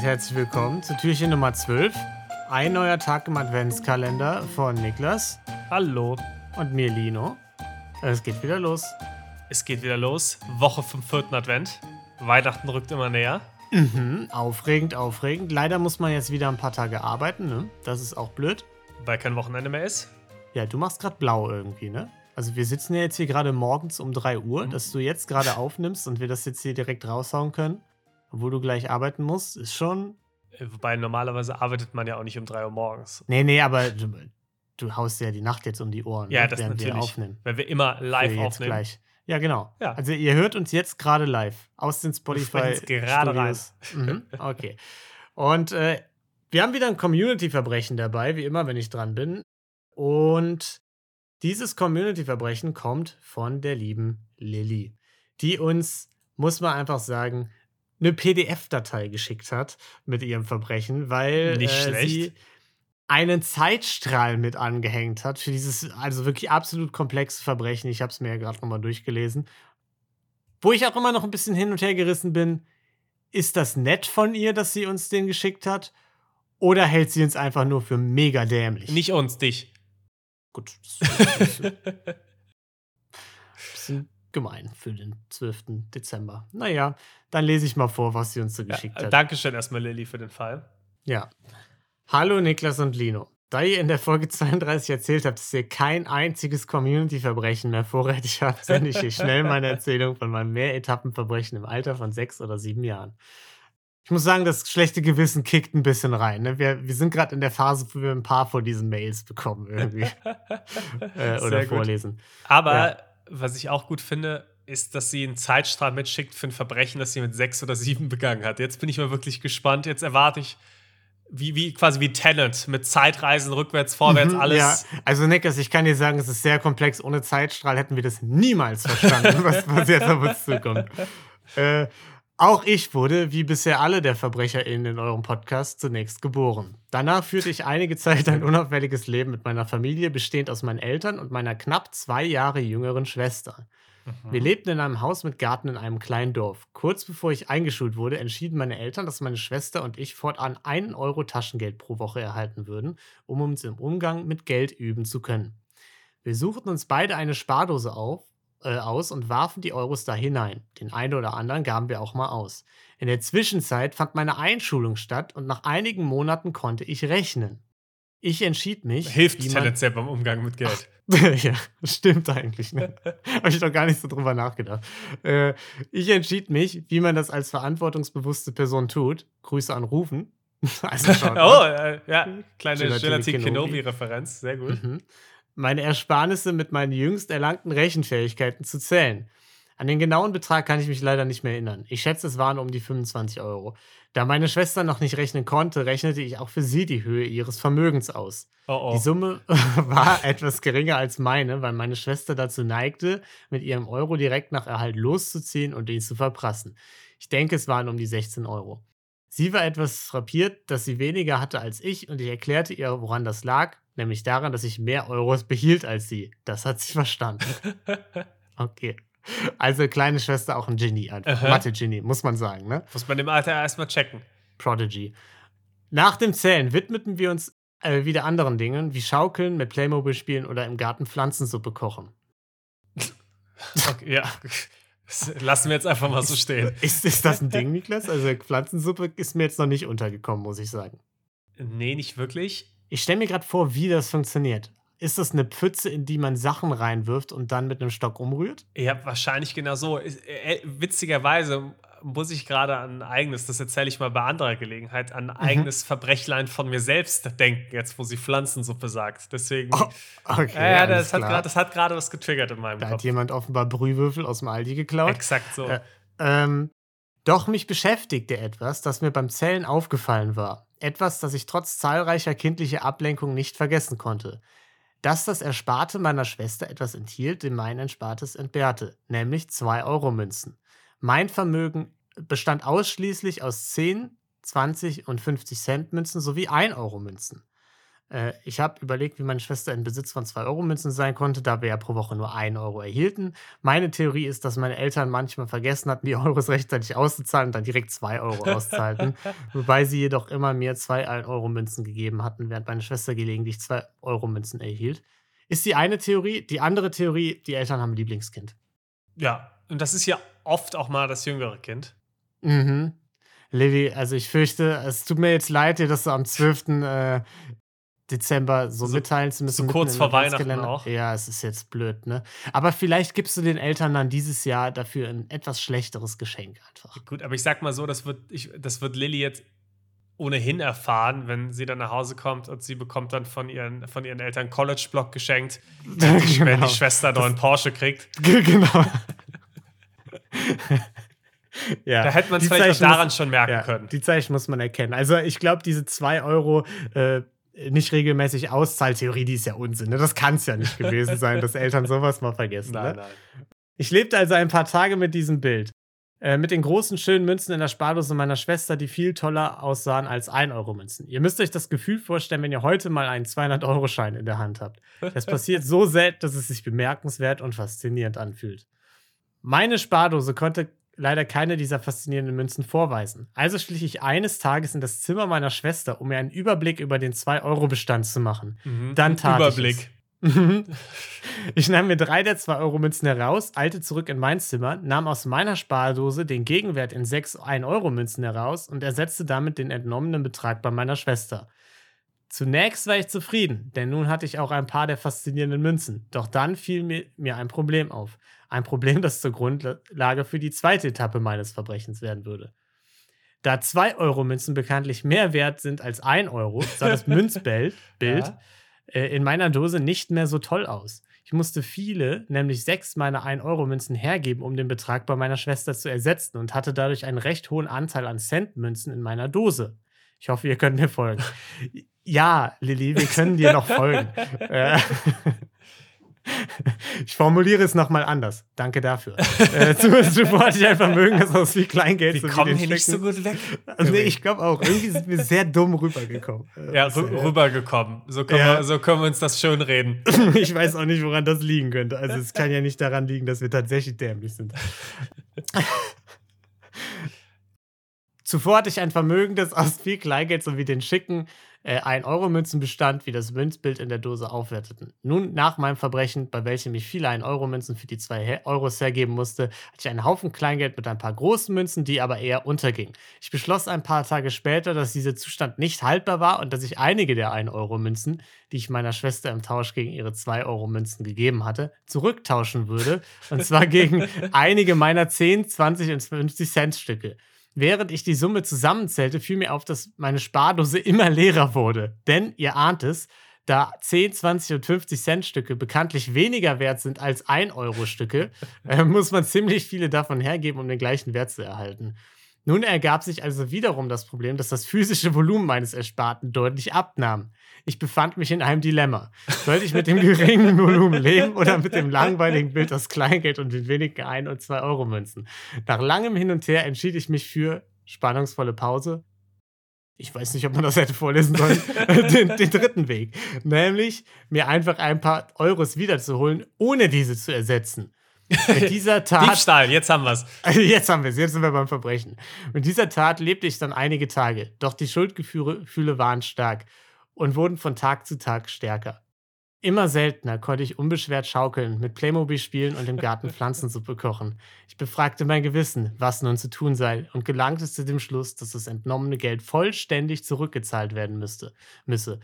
und herzlich willkommen zu Türchen Nummer 12. Ein neuer Tag im Adventskalender von Niklas Hallo. und mir Lino. Es geht wieder los. Es geht wieder los. Woche vom vierten Advent. Weihnachten rückt immer näher. Mhm, aufregend, aufregend. Leider muss man jetzt wieder ein paar Tage arbeiten, ne? Das ist auch blöd. Weil kein Wochenende mehr ist. Ja, du machst gerade blau irgendwie, ne? Also wir sitzen ja jetzt hier gerade morgens um 3 Uhr, Mhm. dass du jetzt gerade aufnimmst und wir das jetzt hier direkt raushauen können, obwohl du gleich arbeiten musst, ist schon. Äh, Wobei normalerweise arbeitet man ja auch nicht um 3 Uhr morgens. Nee, nee, aber du, du haust ja die Nacht jetzt um die Ohren, Ja, ne, das während wir natürlich. aufnehmen. Weil wir immer live jetzt aufnehmen. gleich. Ja, genau. Ja. Also ihr hört uns jetzt gerade live aus den Spotify gerade rein. Studios. Mhm, okay. Und äh, wir haben wieder ein Community-Verbrechen dabei, wie immer, wenn ich dran bin. Und dieses Community-Verbrechen kommt von der lieben Lilly, die uns, muss man einfach sagen, eine PDF-Datei geschickt hat mit ihrem Verbrechen, weil Nicht äh, sie einen Zeitstrahl mit angehängt hat für dieses also wirklich absolut komplexe Verbrechen. Ich habe es mir ja gerade nochmal durchgelesen. Wo ich auch immer noch ein bisschen hin und her gerissen bin, ist das nett von ihr, dass sie uns den geschickt hat? Oder hält sie uns einfach nur für mega dämlich? Nicht uns, dich. Gut, ein bisschen gemein für den 12. Dezember. Naja, dann lese ich mal vor, was sie uns so Ja, geschickt äh, hat. Dankeschön erstmal, Lilly, für den Fall. Ja. Hallo Niklas und Lino. Da ihr in der Folge 32 erzählt habt, dass ihr kein einziges Community-Verbrechen mehr vorrätig habt, sende ich hier schnell meine Erzählung von meinem Mehretappenverbrechen im Alter von sechs oder sieben Jahren. Ich muss sagen, das schlechte Gewissen kickt ein bisschen rein. Ne? Wir, wir sind gerade in der Phase, wo wir ein paar von diesen Mails bekommen irgendwie. äh, oder gut. vorlesen. Aber Ja. Was ich auch gut finde, ist, dass sie einen Zeitstrahl mitschickt für ein Verbrechen, das sie mit sechs oder sieben begangen hat. Jetzt bin ich mal wirklich gespannt. Jetzt erwarte ich, wie, wie quasi wie Talent mit Zeitreisen rückwärts, vorwärts, Mhm, alles. Ja, also Niklas, ich kann dir sagen, es ist sehr komplex. Ohne Zeitstrahl hätten wir das niemals verstanden, was, was jetzt auf uns zukommt. Äh, auch ich wurde, wie bisher alle der VerbrecherInnen in eurem Podcast, zunächst geboren. Danach führte ich einige Zeit ein unauffälliges Leben mit meiner Familie, bestehend aus meinen Eltern und meiner knapp zwei Jahre jüngeren Schwester. Wir lebten in einem Haus mit Garten in einem kleinen Dorf. Kurz bevor ich eingeschult wurde, entschieden meine Eltern, dass meine Schwester und ich fortan einen Euro Taschengeld pro Woche erhalten würden, um uns im Umgang mit Geld üben zu können. Wir suchten uns beide eine Spardose auf, äh, aus und warfen die Euros da hinein. Den einen oder anderen gaben wir auch mal aus. In der Zwischenzeit fand meine Einschulung statt und nach einigen Monaten konnte ich rechnen. Ich entschied mich. Hilft tendenziell beim Umgang mit Geld. ja, stimmt eigentlich. Ne? Habe ich doch gar nicht so drüber nachgedacht. Äh, ich entschied mich, wie man das als verantwortungsbewusste Person tut. Grüße an Rufen. Also oh, äh, ja, kleine Gelatin Kenobi. Kenobi-Referenz. Sehr gut. Mhm. Meine Ersparnisse mit meinen jüngst erlangten Rechenfähigkeiten zu zählen. An den genauen Betrag kann ich mich leider nicht mehr erinnern. Ich schätze, es waren um die 25 Euro. Da meine Schwester noch nicht rechnen konnte, rechnete ich auch für sie die Höhe ihres Vermögens aus. Oh, Die oh. Summe war etwas geringer als meine, weil meine Schwester dazu neigte, mit ihrem Euro direkt nach Erhalt loszuziehen und ihn zu verprassen. Ich denke, es waren um die 16 Euro. Sie war etwas frappiert, dass sie weniger hatte als ich und ich erklärte ihr, woran das lag, nämlich daran, dass ich mehr Euros behielt als sie. Das hat sie verstanden. Okay. Also kleine Schwester auch ein Genie einfach. Aha. Mathe-Genie, muss man sagen, ne? Muss man im Alter erstmal checken. Prodigy. Nach dem Zählen widmeten wir uns äh, wieder anderen Dingen, wie Schaukeln, mit Playmobil spielen oder im Garten Pflanzensuppe kochen. Okay, ja. Das lassen wir jetzt einfach mal so stehen. Ist, ist das ein Ding, Niklas? Also Pflanzensuppe ist mir jetzt noch nicht untergekommen, muss ich sagen. Nee, nicht wirklich. Ich stelle mir gerade vor, wie das funktioniert. Ist das eine Pfütze, in die man Sachen reinwirft und dann mit einem Stock umrührt? Ja, wahrscheinlich genau so. Ist- äh, Witzigerweise muss ich gerade an ein eigenes, das erzähle ich mal bei anderer Gelegenheit, an ein Mhm. eigenes Verbrechlein von mir selbst denken, jetzt wo sie Pflanzensuppe sagt. Deswegen. Oh, okay, ja, ja, das hat, klar. grad, das hat gerade was getriggert in meinem Da Kopf. hat jemand offenbar Brühwürfel aus dem Aldi geklaut. Exakt so. Äh, Ähm, doch mich beschäftigte etwas, das mir beim Zählen aufgefallen war. Etwas, das ich trotz zahlreicher kindlicher Ablenkungen nicht vergessen konnte. Dass das Ersparte meiner Schwester etwas enthielt, dem mein Erspartes entbehrte, nämlich 2-Euro-Münzen. Mein Vermögen bestand ausschließlich aus 10, 20 und 50 Cent Münzen sowie 1-Euro-Münzen. Äh, ich habe überlegt, wie meine Schwester in Besitz von 2-Euro-Münzen sein konnte, da wir ja pro Woche nur 1 Euro erhielten. Meine Theorie ist, dass meine Eltern manchmal vergessen hatten, die Euros rechtzeitig auszuzahlen und dann direkt 2 Euro auszahlten. wobei sie jedoch immer mir 2 1-Euro-Münzen gegeben hatten, während meine Schwester gelegentlich 2-Euro-Münzen erhielt. Ist die eine Theorie. Die andere Theorie, die Eltern haben ein Lieblingskind. Ja, und das ist ja oft auch mal das jüngere Kind. Mhm. Lilly, also ich fürchte, es tut mir jetzt leid, dir das so am 12. Dezember so, so mitteilen zu müssen. So kurz vor Weihnachten auch. Ja, es ist jetzt blöd, ne? Aber vielleicht gibst du den Eltern dann dieses Jahr dafür ein etwas schlechteres Geschenk einfach. Gut, aber ich sag mal so, das wird, ich, das wird Lilly jetzt ohnehin erfahren, wenn sie dann nach Hause kommt und sie bekommt dann von ihren, von ihren Eltern College-Block geschenkt, genau. wenn die Schwester einen neuen Porsche kriegt. Genau. ja. Da hätte man es vielleicht daran muss, schon merken ja, können. Die Zeichen muss man erkennen. Also ich glaube, diese 2 Euro äh, nicht regelmäßig Auszahltheorie, die ist ja Unsinn. Ne? Das kann es ja nicht gewesen sein, dass Eltern sowas mal vergessen. Nein, ne? nein. Ich lebte also ein paar Tage mit diesem Bild. Äh, mit den großen, schönen Münzen in der Spardose meiner Schwester, die viel toller aussahen als 1-Euro-Münzen. Ihr müsst euch das Gefühl vorstellen, wenn ihr heute mal einen 200-Euro-Schein in der Hand habt. Das passiert so selten, dass es sich bemerkenswert und faszinierend anfühlt. Meine Spardose konnte leider keine dieser faszinierenden Münzen vorweisen. Also schlich ich eines Tages in das Zimmer meiner Schwester, um mir einen Überblick über den 2-Euro-Bestand zu machen. Mhm. Dann tat Überblick. ich es. ich nahm mir drei der 2-Euro-Münzen heraus, eilte zurück in mein Zimmer, nahm aus meiner Spardose den Gegenwert in sechs 1-Euro-Münzen heraus und ersetzte damit den entnommenen Betrag bei meiner Schwester. Zunächst war ich zufrieden, denn nun hatte ich auch ein paar der faszinierenden Münzen. Doch dann fiel mir, mir ein Problem auf. Ein Problem, das zur Grundlage für die zweite Etappe meines Verbrechens werden würde. Da 2-Euro-Münzen bekanntlich mehr wert sind als 1 Euro, sah das Münzbild ja. äh, in meiner Dose nicht mehr so toll aus. Ich musste viele, nämlich sechs meiner 1-Euro-Münzen hergeben, um den Betrag bei meiner Schwester zu ersetzen und hatte dadurch einen recht hohen Anteil an Cent-Münzen in meiner Dose. Ich hoffe, ihr könnt mir folgen. Ja, Lilly, wir können dir noch folgen. Äh, ich formuliere es nochmal anders. Danke dafür. äh, zuvor hatte ich ein Vermögen, das aus wie Kleingeld Wir so kommen hier nicht so gut weg. Also, nee, ich glaube auch. Irgendwie sind wir sehr dumm rübergekommen. Äh, ja, rübergekommen. So können, ja. Wir, so können wir uns das schön reden. ich weiß auch nicht, woran das liegen könnte. Also es kann ja nicht daran liegen, dass wir tatsächlich dämlich sind. Zuvor hatte ich ein Vermögen, das aus viel Kleingeld sowie den schicken äh, 1-Euro-Münzen bestand, wie das Münzbild in der Dose aufwerteten. Nun, nach meinem Verbrechen, bei welchem ich viele 1-Euro-Münzen für die 2 Euros hergeben musste, hatte ich einen Haufen Kleingeld mit ein paar großen Münzen, die aber eher untergingen. Ich beschloss ein paar Tage später, dass dieser Zustand nicht haltbar war und dass ich einige der 1-Euro-Münzen, die ich meiner Schwester im Tausch gegen ihre 2-Euro-Münzen gegeben hatte, zurücktauschen würde. Und zwar gegen einige meiner 10, 20 und 50 Cent-Stücke. Während ich die Summe zusammenzählte, fiel mir auf, dass meine Spardose immer leerer wurde. Denn, ihr ahnt es, da 10, 20 und 50 Cent Stücke bekanntlich weniger wert sind als 1 Euro Stücke, äh, muss man ziemlich viele davon hergeben, um den gleichen Wert zu erhalten. Nun ergab sich also wiederum das Problem, dass das physische Volumen meines Ersparten deutlich abnahm. Ich befand mich in einem Dilemma. Sollte ich mit dem geringen Volumen leben oder mit dem langweiligen Bild aus Kleingeld und den wenigen 1 und 2 Euro Münzen? Nach langem Hin und Her entschied ich mich für spannungsvolle Pause. Ich weiß nicht, ob man das hätte vorlesen sollen. den, den dritten Weg. Nämlich, mir einfach ein paar Euros wiederzuholen, ohne diese zu ersetzen. Mit dieser Tat. Diebstahl, jetzt haben wir es. Jetzt haben wir es, jetzt sind wir beim Verbrechen. Mit dieser Tat lebte ich dann einige Tage. Doch die Schuldgefühle waren stark und wurden von Tag zu Tag stärker. Immer seltener konnte ich unbeschwert schaukeln, mit Playmobil spielen und im Garten Pflanzensuppe kochen. Ich befragte mein Gewissen, was nun zu tun sei, und gelangte zu dem Schluss, dass das entnommene Geld vollständig zurückgezahlt werden müsste, müsse.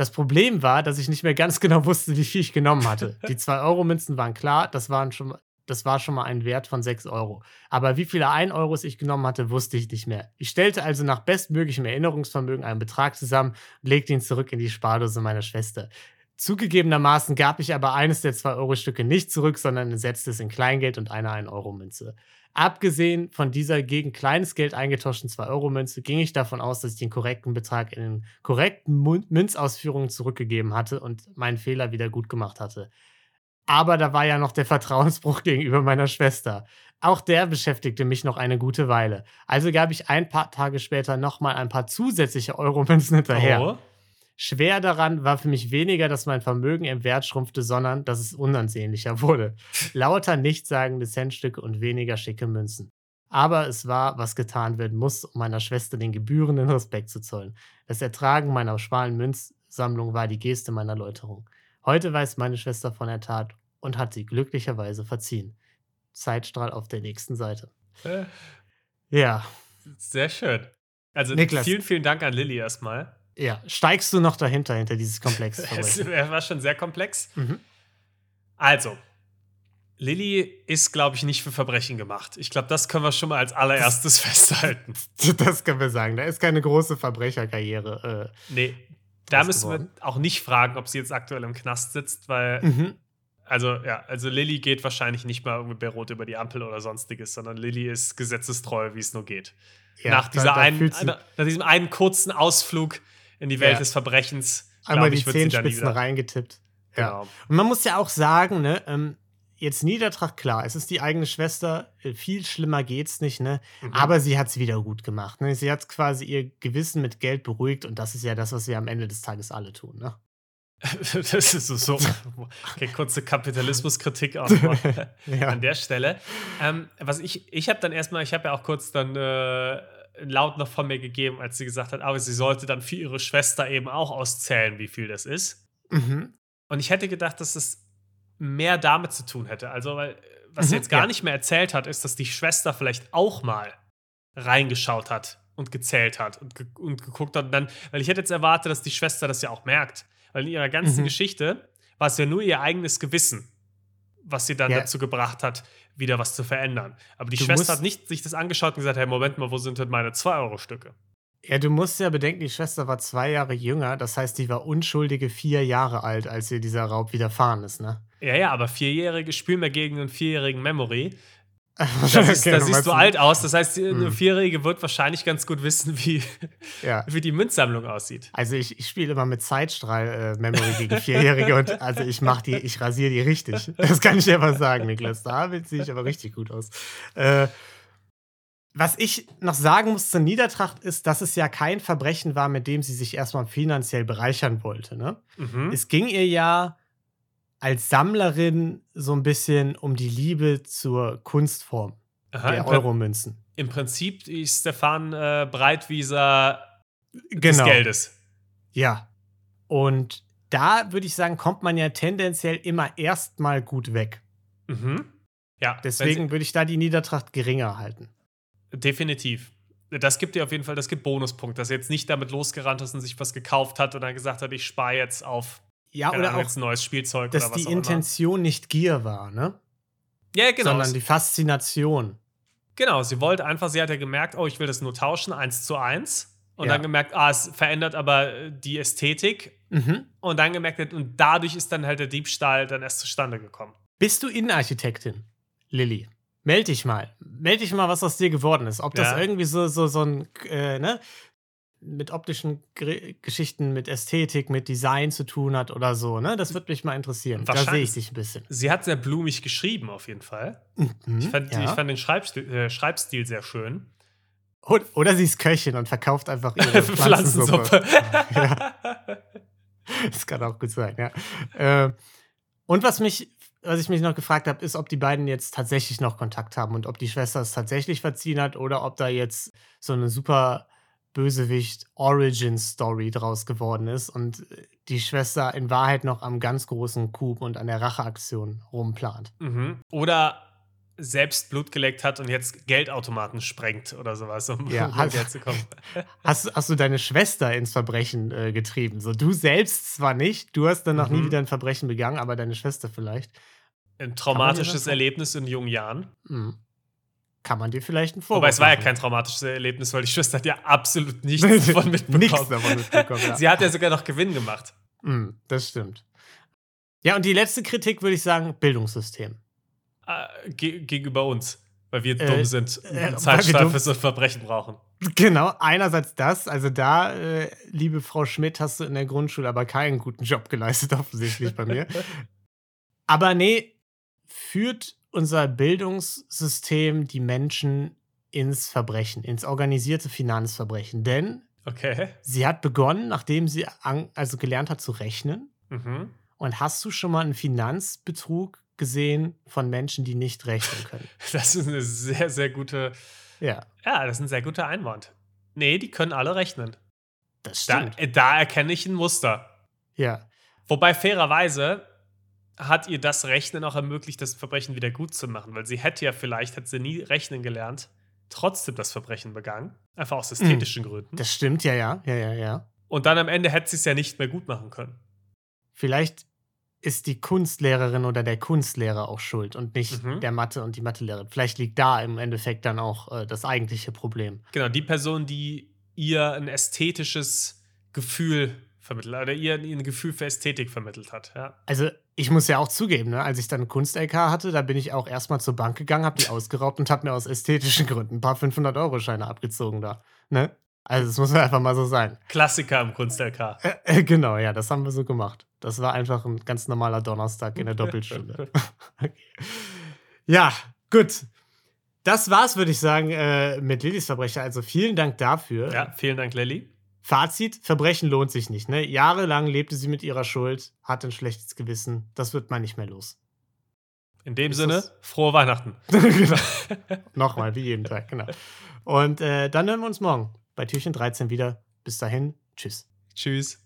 Das Problem war, dass ich nicht mehr ganz genau wusste, wie viel ich genommen hatte. Die 2-Euro-Münzen waren klar, das, waren schon, das war schon mal ein Wert von 6 Euro. Aber wie viele 1 Euros ich genommen hatte, wusste ich nicht mehr. Ich stellte also nach bestmöglichem Erinnerungsvermögen einen Betrag zusammen und legte ihn zurück in die Spardose meiner Schwester. Zugegebenermaßen gab ich aber eines der 2-Euro-Stücke nicht zurück, sondern setzte es in Kleingeld und eine 1-Euro-Münze. Abgesehen von dieser gegen kleines Geld eingetauschten 2-Euro-Münze ging ich davon aus, dass ich den korrekten Betrag in den korrekten Münzausführungen zurückgegeben hatte und meinen Fehler wieder gut gemacht hatte. Aber da war ja noch der Vertrauensbruch gegenüber meiner Schwester. Auch der beschäftigte mich noch eine gute Weile. Also gab ich ein paar Tage später nochmal ein paar zusätzliche Euro-Münzen hinterher. Oh. Schwer daran war für mich weniger, dass mein Vermögen im Wert schrumpfte, sondern dass es unansehnlicher wurde. Lauter nichtssagende Centstücke und weniger schicke Münzen. Aber es war, was getan werden muss, um meiner Schwester den gebührenden Respekt zu zollen. Das Ertragen meiner schmalen Münzsammlung war die Geste meiner Läuterung. Heute weiß meine Schwester von der Tat und hat sie glücklicherweise verziehen. Zeitstrahl auf der nächsten Seite. Äh, Ja, Sehr schön. Also Niklas. vielen, vielen Dank an Lilly erstmal. Ja. Steigst du noch dahinter, hinter dieses Es Verbrechen? war schon sehr komplex. Mhm. Also, Lilly ist, glaube ich, nicht für Verbrechen gemacht. Ich glaube, das können wir schon mal als allererstes festhalten. Das können wir sagen. Da ist keine große Verbrecherkarriere. Nee, da müssen wir geworden. auch nicht fragen, ob sie jetzt aktuell im Knast sitzt, weil, Äh, mhm. also, ja, also Lilly geht wahrscheinlich nicht mal irgendwie bei Rot über die Ampel oder sonstiges, sondern Lilly ist gesetzestreu, wie es nur geht. ja, nach, da- dieser da einen, fühlt sie nach diesem einen kurzen Ausflug in die Welt Ja. des Verbrechens, einmal die ich, nie Zehenspitzen reingetippt. Ja. Genau. Und man muss ja auch sagen, ne, ähm, jetzt Niedertracht, klar, es ist die eigene Schwester, äh, viel schlimmer geht's nicht, ne? Mhm. Aber sie hat's wieder gut gemacht. Ne? Sie hat quasi ihr Gewissen mit Geld beruhigt und das ist ja das, was wir am Ende des Tages alle tun, ne? Das ist so, okay, kurze Kapitalismuskritik auch Ja. an der Stelle. Ähm, was ich, ich habe dann erstmal, ich habe ja auch kurz dann äh, laut noch von mir gegeben, als sie gesagt hat, aber sie sollte dann für ihre Schwester eben auch auszählen, wie viel das ist. Mhm. Und ich hätte gedacht, dass es mehr damit zu tun hätte. Also, weil, was sie Mhm, jetzt gar ja. nicht mehr erzählt hat, ist, dass die Schwester vielleicht auch mal reingeschaut hat und gezählt hat und, ge und geguckt hat. Und dann, weil ich hätte jetzt erwartet, dass die Schwester das ja auch merkt. Weil in ihrer ganzen Mhm. Geschichte war es ja nur ihr eigenes Gewissen, was sie dann Ja. dazu gebracht hat, wieder was zu verändern. Aber die Du Schwester hat nicht sich das angeschaut und gesagt, hey, Moment mal, wo sind denn meine 2-Euro-Stücke? Ja, du musst ja bedenken, die Schwester war zwei Jahre jünger, das heißt, die war unschuldige vier Jahre alt, als ihr dieser Raub widerfahren ist, ne? Ja, ja, aber Vierjährige spielen gegen einen vierjährigen Memory. Da Okay, siehst, da du siehst du alt aus. Das heißt, eine Hm. Vierjährige wird wahrscheinlich ganz gut wissen, wie, Ja. wie die Münzsammlung aussieht. Also ich, ich spiele immer mit Zeitstrahl-Memory gegen Vierjährige und also ich mache die, ich rasiere die richtig. Das kann ich dir aber sagen, Niklas. Da sehe ich aber richtig gut aus. Äh, was ich noch sagen muss zur Niedertracht ist, dass es ja kein Verbrechen war, mit dem sie sich erstmal finanziell bereichern wollte. Ne? Mhm. Es ging ihr ja als Sammlerin so ein bisschen um die Liebe zur Kunstform Aha, der Euromünzen. Im Prinzip ist Stefan äh, Breitwieser des Genau. Geldes. Ja. Und da würde ich sagen, kommt man ja tendenziell immer erstmal gut weg. Mhm. Ja, Deswegen würde ich da die Niedertracht geringer halten. definitiv. Das gibt dir auf jeden Fall, das gibt Bonuspunkt, dass er jetzt nicht damit losgerannt ist und sich was gekauft hat und dann gesagt hat, ich spare jetzt auf Ja, oder auch, neues Spielzeug dass oder was die Intention nicht Gier war, ne? immer. Ja, genau. Sondern die Faszination. Genau, sie wollte einfach, sie hat ja gemerkt, oh, ich will das nur tauschen, eins zu eins. Und Ja. dann gemerkt, ah, es verändert aber äh, die Ästhetik. Mhm. Und dann gemerkt, und dadurch ist dann halt der Diebstahl dann erst zustande gekommen. Bist du Innenarchitektin, Lilly? Meld dich mal. Meld dich mal, was aus dir geworden ist. Ob das Ja. irgendwie so, so, so ein, äh, ne? Mit optischen Gre Geschichten, mit Ästhetik, mit Design zu tun hat oder so, ne? Das würde mich mal interessieren. Da sehe ich dich ein bisschen. Sie hat sehr blumig geschrieben, auf jeden Fall. Mhm, Ich fand, ja. ich fand den Schreibstil, äh, Schreibstil sehr schön. Oder, oder sie ist Köchin und verkauft einfach ihre Pflanzensuppe. Ja. Das kann auch gut sein, ja. Äh, und was mich, was ich mich noch gefragt habe, ist, ob die beiden jetzt tatsächlich noch Kontakt haben und ob die Schwester es tatsächlich verziehen hat oder ob da jetzt so eine super Bösewicht Origin Story draus geworden ist und die Schwester in Wahrheit noch am ganz großen Coup und an der Racheaktion rumplant. Mhm. Oder selbst Blut geleckt hat und jetzt Geldautomaten sprengt oder sowas, um, Ja, um hast- Geld zu kommen. Hast, hast du deine Schwester ins Verbrechen äh, getrieben? So, du selbst zwar nicht, du hast dann noch nie Mhm. wieder ein Verbrechen begangen, aber deine Schwester vielleicht. Ein traumatisches? Erlebnis in jungen Jahren. Hm. Kann man dir vielleicht einen Vorwurf Wobei es war ja kein traumatisches Erlebnis, weil die Schwester hat ja absolut nichts davon mitbekommen. Nichts davon mitbekommen, ja. Sie hat ja sogar noch Gewinn gemacht. Hm, das stimmt. Ja, und die letzte Kritik würde ich sagen, Bildungssystem. Äh, ge gegenüber uns, weil wir Äh, dumm sind und äh, Zeitstrahl wir dumm- für so ein Verbrechen brauchen. Genau, einerseits das, also da, äh, liebe Frau Schmidt, hast du in der Grundschule aber keinen guten Job geleistet, offensichtlich bei mir. Aber nee, führt unser Bildungssystem die Menschen ins Verbrechen, ins organisierte Finanzverbrechen. Denn Okay. Sie hat begonnen, nachdem sie also gelernt hat zu rechnen. Mhm. Und hast du schon mal einen Finanzbetrug gesehen von Menschen, die nicht rechnen können? Das ist eine sehr, sehr gute. Ja, Ja, das ist ein sehr guter Einwand. Nee, die können alle rechnen. das Da, stimmt. äh, da erkenne ich ein Muster. ja, Wobei fairerweise hat ihr das Rechnen auch ermöglicht, das Verbrechen wieder gut zu machen, weil sie hätte ja vielleicht, hätte sie nie rechnen gelernt, trotzdem das Verbrechen begangen. Einfach aus ästhetischen Gründen. das stimmt, ja, ja, ja, ja, ja. Und dann am Ende hätte sie es ja nicht mehr gut machen können. Vielleicht ist die Kunstlehrerin oder der Kunstlehrer auch schuld und nicht Mhm. der Mathe und die Mathelehrerin. Vielleicht liegt da im Endeffekt dann auch äh, das eigentliche Problem. Genau, die Person, die ihr ein ästhetisches Gefühl vermittelt oder ihr ein Gefühl für Ästhetik vermittelt hat. Ja. Also, ich muss ja auch zugeben, ne, als ich dann Kunst-LK hatte, da bin ich auch erstmal zur Bank gegangen, habe die ausgeraubt und habe mir aus ästhetischen Gründen ein paar 500-Euro-Scheine abgezogen da. Ne? Also, das muss einfach mal so sein. Klassiker im Kunst-LK. Äh, äh, genau, ja, das haben wir so gemacht. Das war einfach ein ganz normaler Donnerstag in der Doppelstunde. okay. Ja, gut. Das war's, würde ich sagen, äh, mit Lillys Verbrecher. Also vielen Dank dafür. Ja, vielen Dank, Lilly. Fazit: Verbrechen lohnt sich nicht. Ne? Jahrelang lebte sie mit ihrer Schuld, hatte ein schlechtes Gewissen. Das wird man nicht mehr los. In dem Ist Sinne, das- frohe Weihnachten. genau. Nochmal, wie jeden Tag, genau. Und äh, dann hören wir uns morgen bei Türchen 13 wieder. Bis dahin, tschüss. Tschüss.